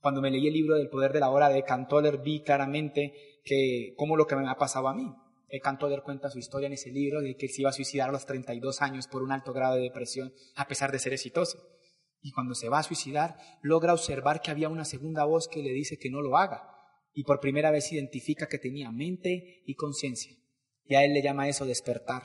Cuando me leí el libro del poder de la hora de Cantoller vi claramente que cómo lo que me ha pasado a mí. El Cantoller cuenta su historia en ese libro de que se iba a suicidar a los 32 años por un alto grado de depresión a pesar de ser exitoso. Y cuando se va a suicidar, logra observar que había una segunda voz que le dice que no lo haga. Y por primera vez identifica que tenía mente y conciencia. Y a él le llama eso despertar.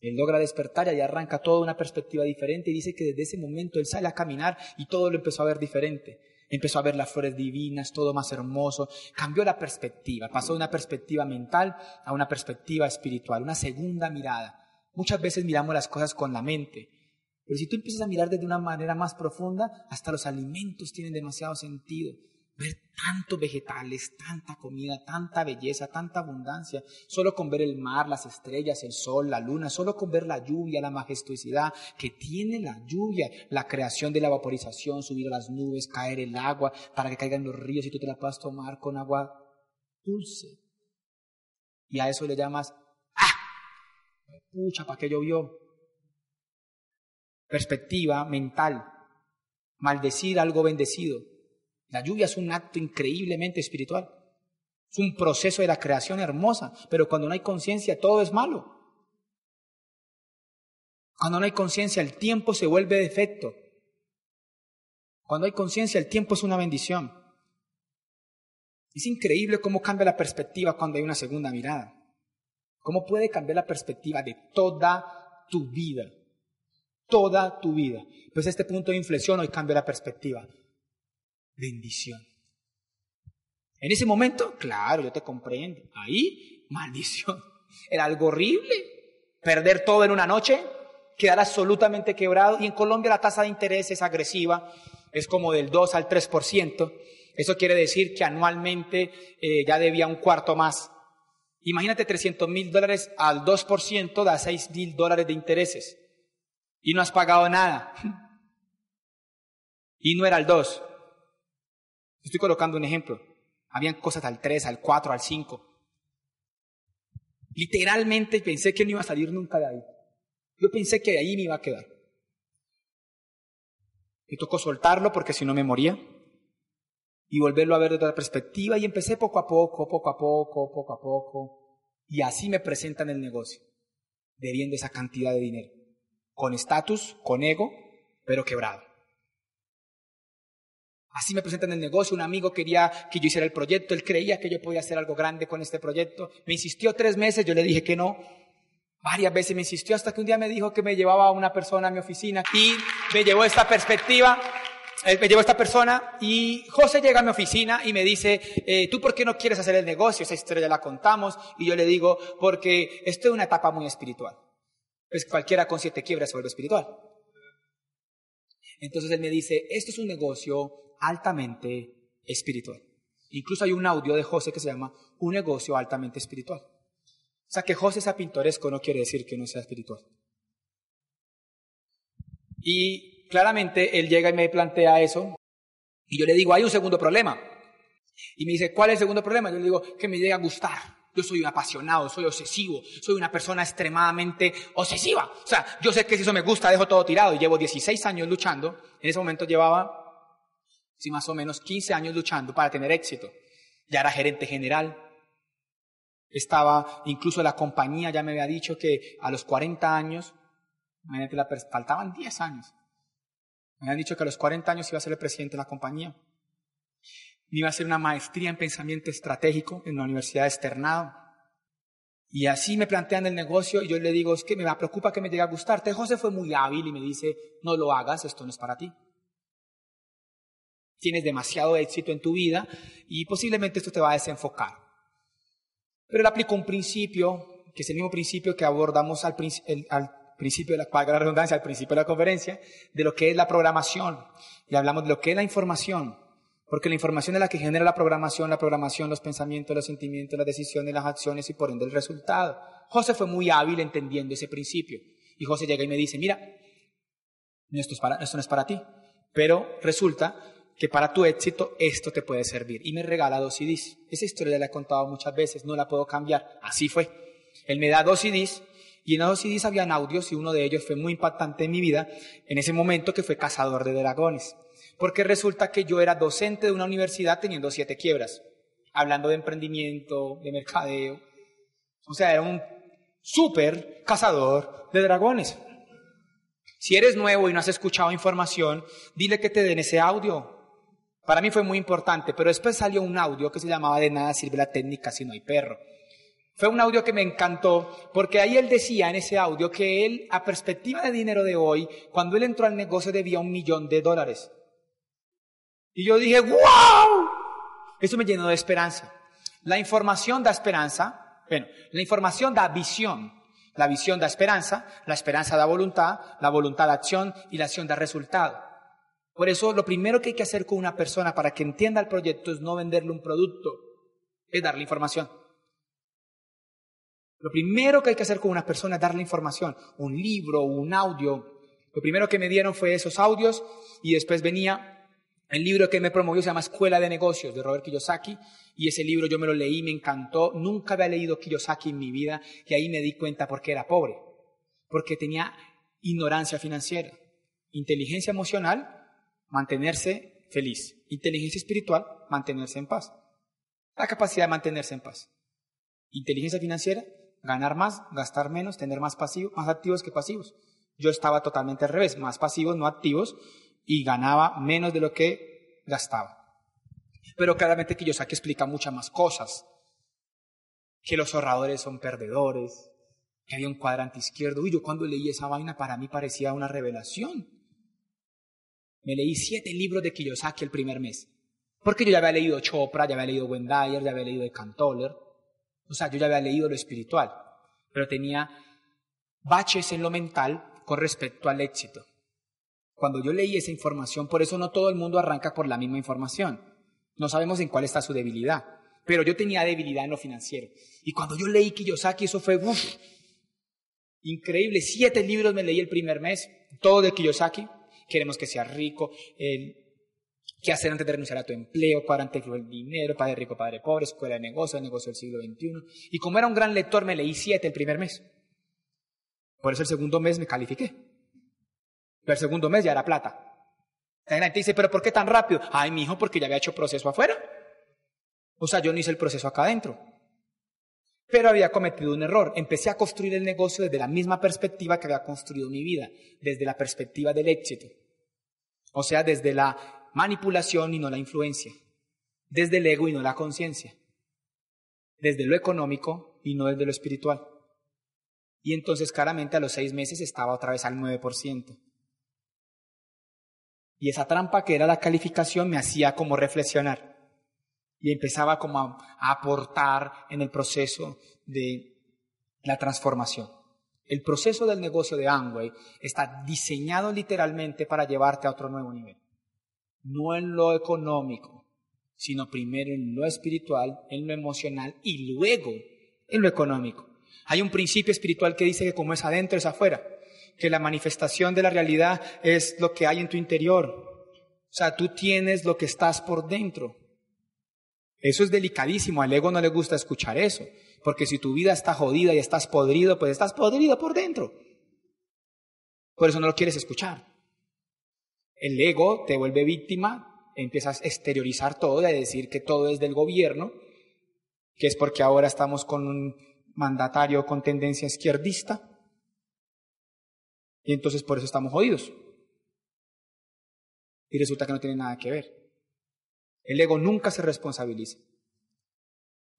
Él logra despertar y ahí arranca toda una perspectiva diferente y dice que desde ese momento él sale a caminar y todo lo empezó a ver diferente. Empezó a ver las flores divinas, todo más hermoso. Cambió la perspectiva, pasó de una perspectiva mental a una perspectiva espiritual, una segunda mirada. Muchas veces miramos las cosas con la mente, pero si tú empiezas a mirar desde una manera más profunda, hasta los alimentos tienen demasiado sentido ver tantos vegetales, tanta comida, tanta belleza, tanta abundancia, solo con ver el mar, las estrellas, el sol, la luna, solo con ver la lluvia, la majestuosidad que tiene la lluvia, la creación de la vaporización, subir a las nubes, caer el agua para que caigan los ríos y tú te la puedas tomar con agua dulce. Y a eso le llamas, ¡ah! Pucha, ¿para qué llovió? Perspectiva mental, maldecir algo bendecido. La lluvia es un acto increíblemente espiritual. Es un proceso de la creación hermosa, pero cuando no hay conciencia todo es malo. Cuando no hay conciencia el tiempo se vuelve defecto. Cuando hay conciencia el tiempo es una bendición. Es increíble cómo cambia la perspectiva cuando hay una segunda mirada. ¿Cómo puede cambiar la perspectiva de toda tu vida? Toda tu vida. Pues este punto de inflexión hoy cambia la perspectiva bendición. En ese momento, claro, yo te comprendo. Ahí, maldición. Era algo horrible. Perder todo en una noche, quedar absolutamente quebrado. Y en Colombia la tasa de interés es agresiva, es como del 2 al 3%. Eso quiere decir que anualmente eh, ya debía un cuarto más. Imagínate 300 mil dólares al 2% da 6 mil dólares de intereses. Y no has pagado nada. Y no era el 2, Estoy colocando un ejemplo. Habían cosas al 3, al 4, al 5. Literalmente pensé que no iba a salir nunca de ahí. Yo pensé que de ahí me iba a quedar. Me tocó soltarlo porque si no me moría. Y volverlo a ver desde otra perspectiva. Y empecé poco a poco, poco a poco, poco a poco. Y así me presentan el negocio. Debiendo esa cantidad de dinero. Con estatus, con ego, pero quebrado. Así me presentan el negocio, un amigo quería que yo hiciera el proyecto, él creía que yo podía hacer algo grande con este proyecto, me insistió tres meses, yo le dije que no, varias veces me insistió hasta que un día me dijo que me llevaba una persona a mi oficina y me llevó esta perspectiva, eh, me llevó esta persona y José llega a mi oficina y me dice, eh, ¿tú por qué no quieres hacer el negocio? Esa historia ya la contamos y yo le digo, porque esto es una etapa muy espiritual. Pues cualquiera con siete quiebras se vuelve espiritual. Entonces él me dice, esto es un negocio altamente espiritual. Incluso hay un audio de José que se llama Un negocio altamente espiritual. O sea, que José sea pintoresco no quiere decir que no sea espiritual. Y claramente él llega y me plantea eso. Y yo le digo, hay un segundo problema. Y me dice, ¿cuál es el segundo problema? Yo le digo, que me llega a gustar. Yo soy un apasionado, soy obsesivo, soy una persona extremadamente obsesiva. O sea, yo sé que si eso me gusta, dejo todo tirado. Y llevo 16 años luchando. En ese momento llevaba sí, más o menos 15 años luchando para tener éxito. Ya era gerente general. Estaba, incluso la compañía ya me había dicho que a los 40 años, faltaban 10 años. Me habían dicho que a los 40 años iba a ser el presidente de la compañía. Me iba a hacer una maestría en pensamiento estratégico en la Universidad de Externado. Y así me plantean el negocio y yo le digo, es que me preocupa que me llegue a gustarte. José fue muy hábil y me dice, no lo hagas, esto no es para ti tienes demasiado éxito en tu vida y posiblemente esto te va a desenfocar. Pero él aplicó un principio, que es el mismo principio que abordamos al, principio de la, la redundancia, al principio de la conferencia, de lo que es la programación. Y hablamos de lo que es la información. Porque la información es la que genera la programación, la programación, los pensamientos, los sentimientos, las decisiones, las acciones y por ende el resultado. José fue muy hábil entendiendo ese principio. Y José llega y me dice, mira, esto, esto no es para ti. Pero resulta que para tu éxito esto te puede servir. Y me regala dos CDs. Esa historia la he contado muchas veces, no la puedo cambiar. Así fue. Él me da dos CDs Y en esos CDs habían audios y uno de ellos fue muy impactante en mi vida en ese momento que fue Cazador de Dragones. Porque resulta que yo era docente de una universidad teniendo siete quiebras, hablando de emprendimiento, de mercadeo. O sea, era un súper cazador de dragones. Si eres nuevo y no has escuchado información, dile que te den ese audio. Para mí fue muy importante, pero después salió un audio que se llamaba De nada sirve la técnica si no hay perro. Fue un audio que me encantó porque ahí él decía en ese audio que él, a perspectiva de dinero de hoy, cuando él entró al negocio debía un millón de dólares. Y yo dije, wow, eso me llenó de esperanza. La información da esperanza, bueno, la información da visión, la visión da esperanza, la esperanza da voluntad, la voluntad da acción y la acción da resultado. Por eso lo primero que hay que hacer con una persona para que entienda el proyecto es no venderle un producto, es darle información. Lo primero que hay que hacer con una persona es darle información, un libro, un audio. Lo primero que me dieron fue esos audios y después venía el libro que me promovió, se llama Escuela de Negocios de Robert Kiyosaki y ese libro yo me lo leí, me encantó. Nunca había leído Kiyosaki en mi vida y ahí me di cuenta por qué era pobre. Porque tenía ignorancia financiera, inteligencia emocional, mantenerse feliz, inteligencia espiritual, mantenerse en paz. La capacidad de mantenerse en paz. Inteligencia financiera, ganar más, gastar menos, tener más pasivos, más activos que pasivos. Yo estaba totalmente al revés, más pasivos, no activos, y ganaba menos de lo que gastaba. Pero claramente Kiyosaki explica muchas más cosas. Que los ahorradores son perdedores, que había un cuadrante izquierdo. Y yo cuando leí esa vaina para mí parecía una revelación. Me leí siete libros de Kiyosaki el primer mes. Porque yo ya había leído Chopra, ya había leído Wendayer, ya había leído de Cantoller. O sea, yo ya había leído lo espiritual. Pero tenía baches en lo mental con respecto al éxito. Cuando yo leí esa información, por eso no todo el mundo arranca por la misma información. No sabemos en cuál está su debilidad. Pero yo tenía debilidad en lo financiero. Y cuando yo leí Kiyosaki, eso fue increíble. Siete libros me leí el primer mes, todo de Kiyosaki. Queremos que sea rico, qué hacer antes de renunciar a tu empleo, cuadrante del dinero, padre rico, padre pobre, escuela de negocios, negocio del siglo XXI. Y como era un gran lector, me leí siete el primer mes. Por eso el segundo mes me califiqué. Pero el segundo mes ya era plata. La gente dice, pero ¿por qué tan rápido? Ay, mi hijo, porque ya había hecho proceso afuera. O sea, yo no hice el proceso acá adentro. Pero había cometido un error. Empecé a construir el negocio desde la misma perspectiva que había construido mi vida, desde la perspectiva del éxito. O sea, desde la manipulación y no la influencia. Desde el ego y no la conciencia. Desde lo económico y no desde lo espiritual. Y entonces claramente a los seis meses estaba otra vez al 9%. Y esa trampa que era la calificación me hacía como reflexionar. Y empezaba como a, aportar en el proceso de la transformación. El proceso del negocio de Amway está diseñado literalmente para llevarte a otro nuevo nivel. No en lo económico, sino primero en lo espiritual, en lo emocional y luego en lo económico. Hay un principio espiritual que dice que como es adentro es afuera que la manifestación de la realidad es lo que hay en tu interior. O sea, tú tienes lo que estás por dentro. Eso es delicadísimo, al ego no le gusta escuchar eso, porque si tu vida está jodida y estás podrido, pues estás podrido por dentro. Por eso no lo quieres escuchar. El ego te vuelve víctima, empiezas a exteriorizar todo y a decir que todo es del gobierno, que es porque ahora estamos con un mandatario con tendencia izquierdista, y entonces por eso estamos jodidos. Y resulta que no tiene nada que ver. El ego nunca se responsabiliza.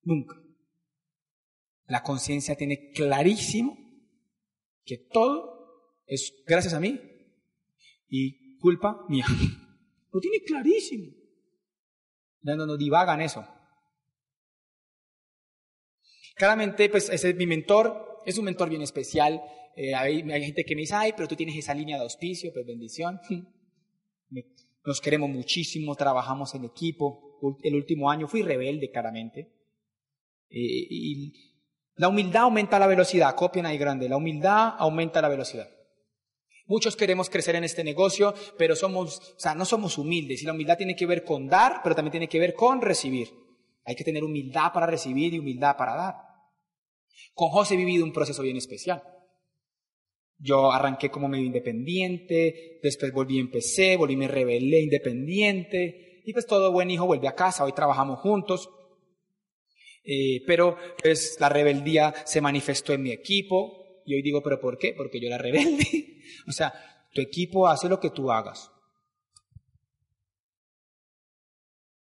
Nunca. La conciencia tiene clarísimo que todo es gracias a mí y culpa mía. Lo tiene clarísimo. No, no, no divagan eso. Claramente, pues es mi mentor, es un mentor bien especial. Eh, hay, gente que me dice, ay, pero tú tienes esa línea de auspicio, pues bendición. Nos queremos muchísimo, trabajamos en equipo. El último año fui rebelde, claramente. Eh, y la humildad aumenta la velocidad, copien ahí grande, la humildad aumenta la velocidad. Muchos queremos crecer en este negocio, pero somos, o sea, no somos humildes. Y la humildad tiene que ver con dar, pero también tiene que ver con recibir. Hay que tener humildad para recibir y humildad para dar. Con José he vivido un proceso bien especial. Yo arranqué como medio independiente, después volví empecé, volví me rebelé independiente, y pues todo buen hijo vuelve a casa, hoy trabajamos juntos, eh, pero pues la rebeldía se manifestó en mi equipo, y hoy digo, ¿pero por qué? Porque yo era rebelde. o sea, tu equipo hace lo que tú hagas.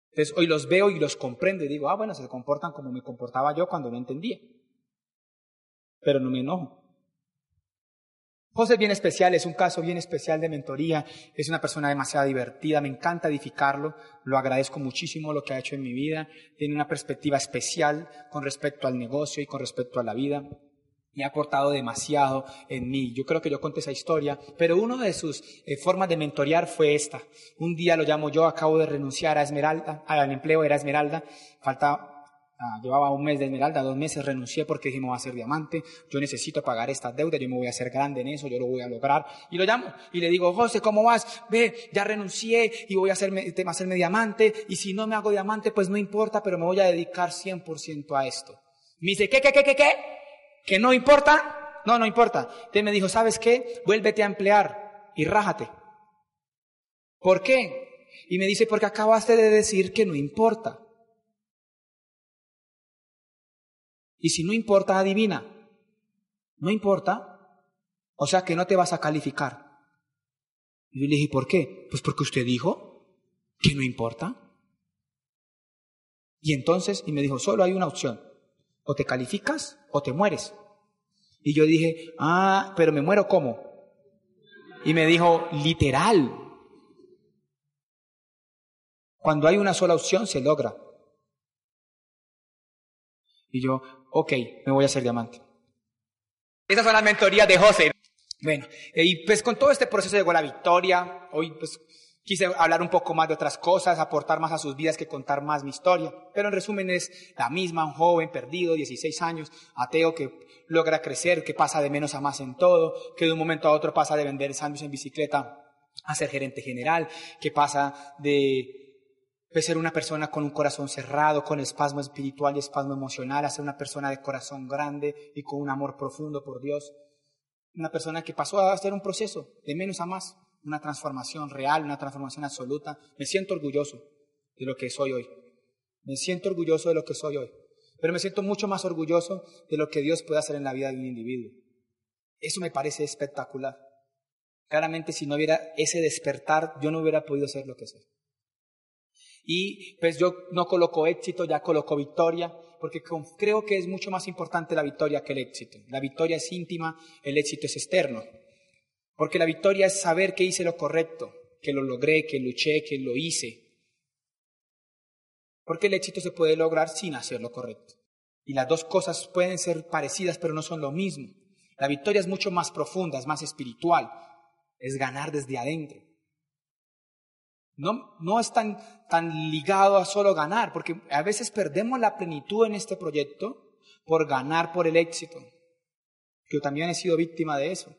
Entonces hoy los veo y los comprendo y digo, ah, bueno, se comportan como me comportaba yo cuando no entendía. Pero no me enojo. José es bien especial, es un caso bien especial de mentoría, es una persona demasiado divertida, me encanta edificarlo, lo agradezco muchísimo lo que ha hecho en mi vida, tiene una perspectiva especial con respecto al negocio y con respecto a la vida y ha aportado demasiado en mí. Yo creo que yo conté esa historia, pero una de sus eh, formas de mentorear fue esta. Un día lo llamo yo, acabo de renunciar a Esmeralda, al empleo era Esmeralda, falta Ah, llevaba un mes de esmeralda, dos meses, renuncié porque dije, me voy a hacer diamante, yo necesito pagar esta deuda, yo me voy a hacer grande en eso, yo lo voy a lograr. Y lo llamo y le digo, José, ¿cómo vas? Ve, ya renuncié y voy a hacerme, hacerme diamante, y si no me hago diamante, pues no importa, pero me voy a dedicar 100% a esto. Me dice, ¿qué, qué, qué, qué, qué? ¿Que no importa? No, no importa. Entonces me dijo, ¿sabes qué? Vuélvete a emplear y rájate. ¿Por qué? Y me dice, porque acabaste de decir que no importa. Y si no importa, adivina. No importa. O sea que no te vas a calificar. Y yo le dije, ¿por qué? Pues porque usted dijo que no importa. Y entonces, y me dijo, solo hay una opción. O te calificas o te mueres. Y yo dije, ah, pero me muero ¿cómo? Y me dijo, literal. Cuando hay una sola opción se logra. Y yo, ok, me voy a hacer diamante. Esas son las mentorías de José. Bueno, y pues con todo este proceso llegó la victoria. Hoy pues quise hablar un poco más de otras cosas, aportar más a sus vidas que contar más mi historia. Pero en resumen es la misma, un joven perdido, 16 años, ateo que logra crecer, que pasa de menos a más en todo, que de un momento a otro pasa de vender sándwiches en bicicleta a ser gerente general, que pasa de de ser una persona con un corazón cerrado, con espasmo espiritual y espasmo emocional, a ser una persona de corazón grande y con un amor profundo por Dios. Una persona que pasó a hacer un proceso de menos a más, una transformación real, una transformación absoluta. Me siento orgulloso de lo que soy hoy. Me siento orgulloso de lo que soy hoy. Pero me siento mucho más orgulloso de lo que Dios puede hacer en la vida de un individuo. Eso me parece espectacular. Claramente si no hubiera ese despertar, yo no hubiera podido ser lo que soy. Y pues yo no coloco éxito, ya coloco victoria, porque creo que es mucho más importante la victoria que el éxito. La victoria es íntima, el éxito es externo. Porque la victoria es saber que hice lo correcto, que lo logré, que luché, que lo hice. Porque el éxito se puede lograr sin hacer lo correcto. Y las dos cosas pueden ser parecidas, pero no son lo mismo. La victoria es mucho más profunda, es más espiritual, es ganar desde adentro. No, no es tan, tan ligado a solo ganar, porque a veces perdemos la plenitud en este proyecto por ganar por el éxito. Yo también he sido víctima de eso.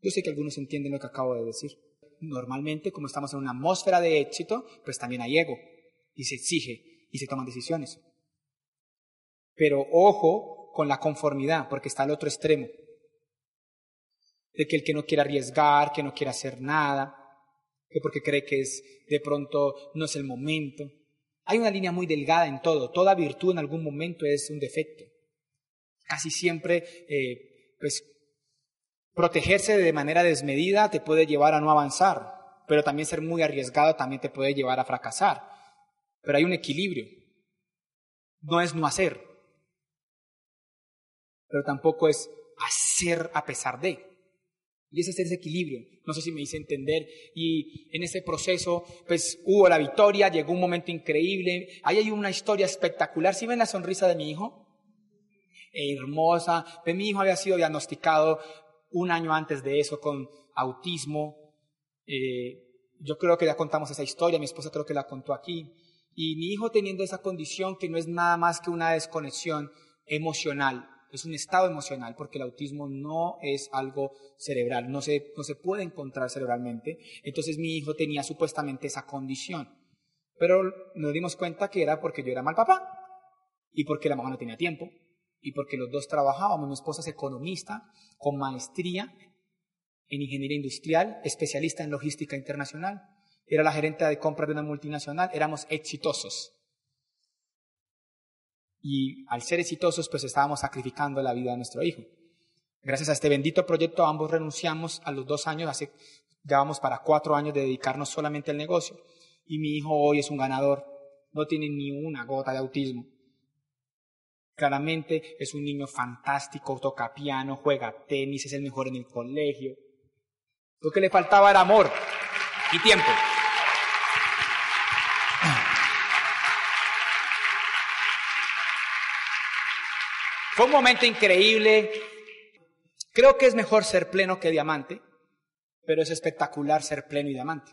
Yo sé que algunos entienden lo que acabo de decir. Normalmente, como estamos en una atmósfera de éxito, pues también hay ego y se exige y se toman decisiones. Pero ojo con la conformidad, porque está el otro extremo. De que el que no quiere arriesgar, que no quiere hacer nada, que porque cree que es de pronto no es el momento. Hay una línea muy delgada en todo. Toda virtud en algún momento es un defecto. Casi siempre, eh, pues, protegerse de manera desmedida te puede llevar a no avanzar, pero también ser muy arriesgado también te puede llevar a fracasar. Pero hay un equilibrio. No es no hacer, pero tampoco es hacer a pesar de. Y ese es ese equilibrio. No sé si me hice entender. Y en ese proceso, pues hubo la victoria, llegó un momento increíble. Ahí hay una historia espectacular. ¿Sí ven la sonrisa de mi hijo? hermosa. Pues, mi hijo había sido diagnosticado un año antes de eso con autismo. Eh, yo creo que ya contamos esa historia, mi esposa creo que la contó aquí. Y mi hijo teniendo esa condición que no es nada más que una desconexión emocional, es un estado emocional, porque el autismo no es algo cerebral, no se, no se puede encontrar cerebralmente. Entonces mi hijo tenía supuestamente esa condición. Pero nos dimos cuenta que era porque yo era mal papá y porque la mamá no tenía tiempo y porque los dos trabajábamos. Mi esposa es economista con maestría en ingeniería industrial, especialista en logística internacional. Era la gerente de compras de una multinacional. Éramos exitosos. Y al ser exitosos, pues estábamos sacrificando la vida de nuestro hijo. Gracias a este bendito proyecto, ambos renunciamos a los dos años, hace, ya vamos para cuatro años de dedicarnos solamente al negocio. Y mi hijo hoy es un ganador, no tiene ni una gota de autismo. Claramente es un niño fantástico, toca piano, juega tenis, es el mejor en el colegio. Lo que le faltaba era amor y tiempo. Fue un momento increíble. Creo que es mejor ser pleno que diamante, pero es espectacular ser pleno y diamante.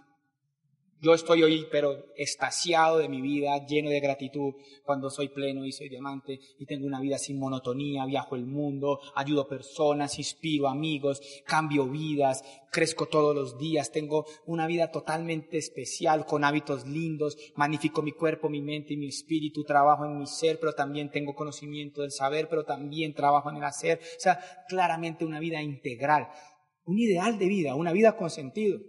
Yo estoy hoy, pero estasiado de mi vida, lleno de gratitud cuando soy pleno y soy diamante y tengo una vida sin monotonía, viajo el mundo, ayudo personas, inspiro amigos, cambio vidas, crezco todos los días, tengo una vida totalmente especial, con hábitos lindos, magnifico mi cuerpo, mi mente y mi espíritu, trabajo en mi ser, pero también tengo conocimiento del saber, pero también trabajo en el hacer. O sea, claramente una vida integral, un ideal de vida, una vida con sentido.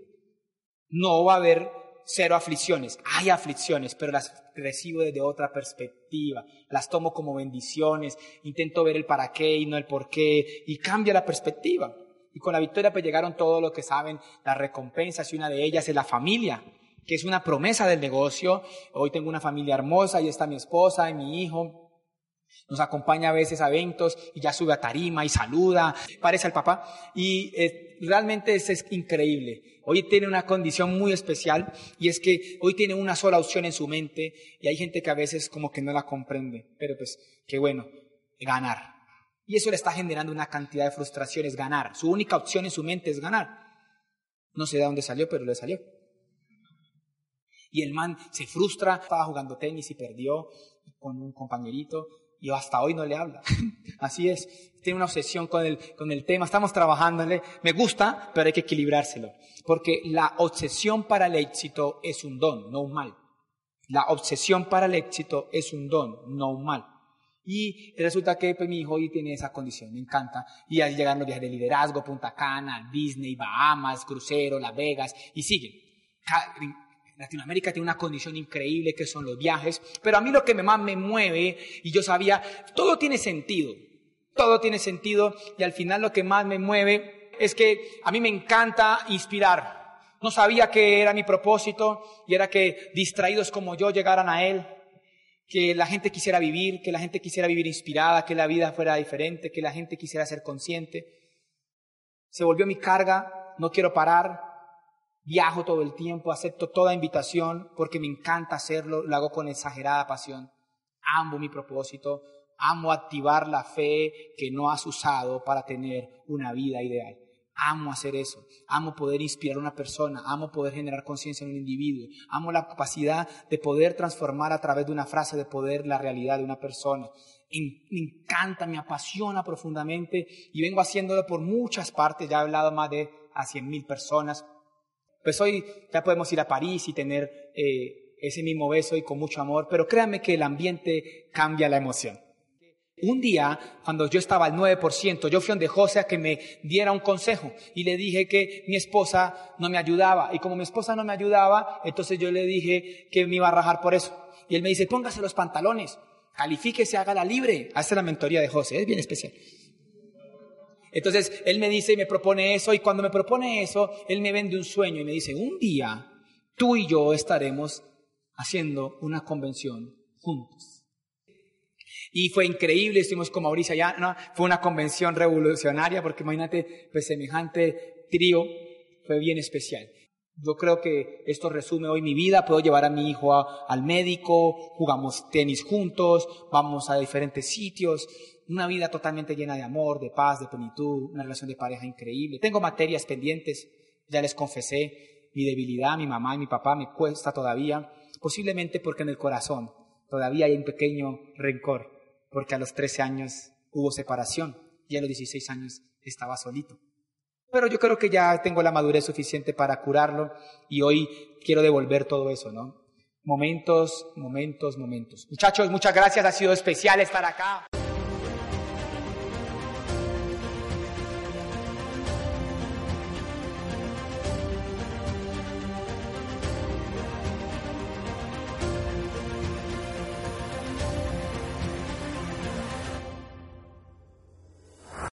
No va a haber cero aflicciones. Hay aflicciones, pero las recibo desde otra perspectiva. Las tomo como bendiciones. Intento ver el para qué y no el por qué. Y cambia la perspectiva. Y con la victoria pues llegaron todos los que saben las recompensas y una de ellas es la familia, que es una promesa del negocio. Hoy tengo una familia hermosa, ahí está mi esposa y mi hijo. Nos acompaña a veces a eventos y ya sube a tarima y saluda, parece al papá. Y eh, realmente es, es increíble. Hoy tiene una condición muy especial y es que hoy tiene una sola opción en su mente y hay gente que a veces como que no la comprende. Pero pues, qué bueno, ganar. Y eso le está generando una cantidad de frustraciones, ganar. Su única opción en su mente es ganar. No sé de dónde salió, pero le salió. Y el man se frustra, estaba jugando tenis y perdió con un compañerito y hasta hoy no le habla. Así es, tiene una obsesión con el, con el tema, estamos trabajándole, me gusta, pero hay que equilibrárselo, porque la obsesión para el éxito es un don, no un mal. La obsesión para el éxito es un don, no un mal. Y resulta que pues, mi hijo hoy tiene esa condición, me encanta. Y ahí llegan los viajes de liderazgo, Punta Cana, Disney, Bahamas, crucero, Las Vegas, y siguen Latinoamérica tiene una condición increíble que son los viajes, pero a mí lo que más me mueve, y yo sabía, todo tiene sentido, todo tiene sentido, y al final lo que más me mueve es que a mí me encanta inspirar. No sabía que era mi propósito, y era que distraídos como yo llegaran a Él, que la gente quisiera vivir, que la gente quisiera vivir inspirada, que la vida fuera diferente, que la gente quisiera ser consciente. Se volvió mi carga, no quiero parar, Viajo todo el tiempo, acepto toda invitación porque me encanta hacerlo, lo hago con exagerada pasión. Amo mi propósito, amo activar la fe que no has usado para tener una vida ideal. Amo hacer eso, amo poder inspirar a una persona, amo poder generar conciencia en un individuo, amo la capacidad de poder transformar a través de una frase de poder la realidad de una persona. Me encanta, me apasiona profundamente y vengo haciéndolo por muchas partes, ya he hablado más de a cien mil personas, pues hoy ya podemos ir a París y tener eh, ese mismo beso y con mucho amor, pero créanme que el ambiente cambia la emoción. Un día, cuando yo estaba al 9%, yo fui donde José a que me diera un consejo y le dije que mi esposa no me ayudaba. Y como mi esposa no me ayudaba, entonces yo le dije que me iba a rajar por eso. Y él me dice, póngase los pantalones, califíquese, la libre. Hace la mentoría de José, es bien especial. Entonces él me dice y me propone eso y cuando me propone eso, él me vende un sueño y me dice, un día tú y yo estaremos haciendo una convención juntos. Y fue increíble, estuvimos con Mauricio allá, ¿no? fue una convención revolucionaria porque imagínate, pues semejante trío fue bien especial. Yo creo que esto resume hoy mi vida. Puedo llevar a mi hijo al médico, jugamos tenis juntos, vamos a diferentes sitios una vida totalmente llena de amor, de paz, de plenitud, una relación de pareja increíble. Tengo materias pendientes, ya les confesé, mi debilidad, mi mamá y mi papá me cuesta todavía, posiblemente porque en el corazón todavía hay un pequeño rencor, porque a los 13 años hubo separación y a los 16 años estaba solito. Pero yo creo que ya tengo la madurez suficiente para curarlo y hoy quiero devolver todo eso, ¿no? Momentos, momentos, momentos. Muchachos, muchas gracias, ha sido especial estar acá.